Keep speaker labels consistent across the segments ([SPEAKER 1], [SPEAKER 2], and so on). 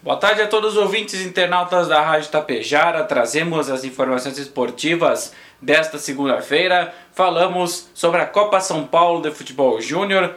[SPEAKER 1] Boa tarde a todos os ouvintes internautas da Rádio Tapejara. Trazemos as informações esportivas desta segunda-feira. Falamos sobre a Copa São Paulo de Futebol Júnior,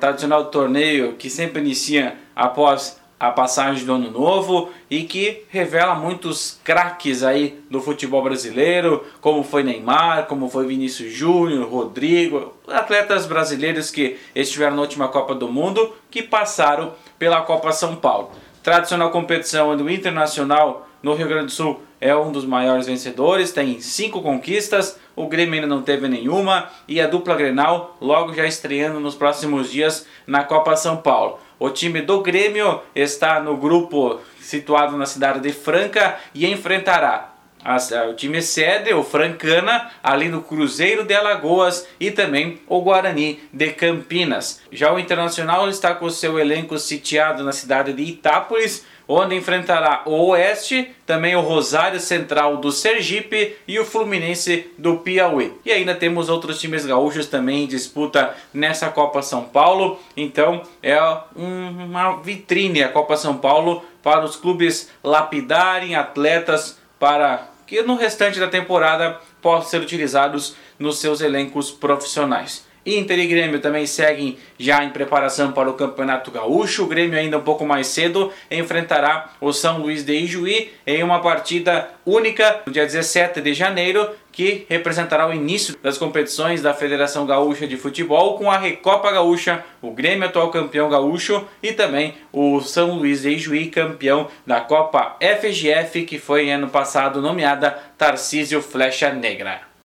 [SPEAKER 1] tradicional torneio que sempre inicia após a passagem do ano novo e que revela muitos craques aí do futebol brasileiro, como foi Neymar, como foi Vinícius Júnior, Rodrigo, atletas brasileiros que estiveram na última Copa do Mundo, que passaram pela Copa São Paulo tradicional competição onde o Internacional no Rio Grande do Sul é um dos maiores vencedores, tem cinco conquistas, o Grêmio ainda não teve nenhuma e a dupla Grenal logo já estreando nos próximos dias na Copa São Paulo. O time do Grêmio está no grupo situado na cidade de Franca e enfrentará o time sede, o Francana, ali no Cruzeiro de Alagoas e também o Guarani de Campinas. Já o Internacional está com seu elenco sitiado na cidade de Itápolis, onde enfrentará o Oeste, também o Rosário Central do Sergipe e o Fluminense do Piauí. E ainda temos outros times gaúchos também em disputa nessa Copa São Paulo. Então é uma vitrine a Copa São Paulo para os clubes lapidarem atletas para que no restante da temporada possam ser utilizados nos seus elencos profissionais. Inter e Grêmio também seguem já em preparação para o Campeonato Gaúcho. O Grêmio ainda um pouco mais cedo enfrentará o São Luís de Ijuí em uma partida única no dia 17 de janeiro, que representará o início das competições da Federação Gaúcha de Futebol com a Recopa Gaúcha, o Grêmio atual campeão gaúcho e também o São Luís de Ijuí campeão da Copa FGF que foi ano passado nomeada Tarcísio Flecha Negra.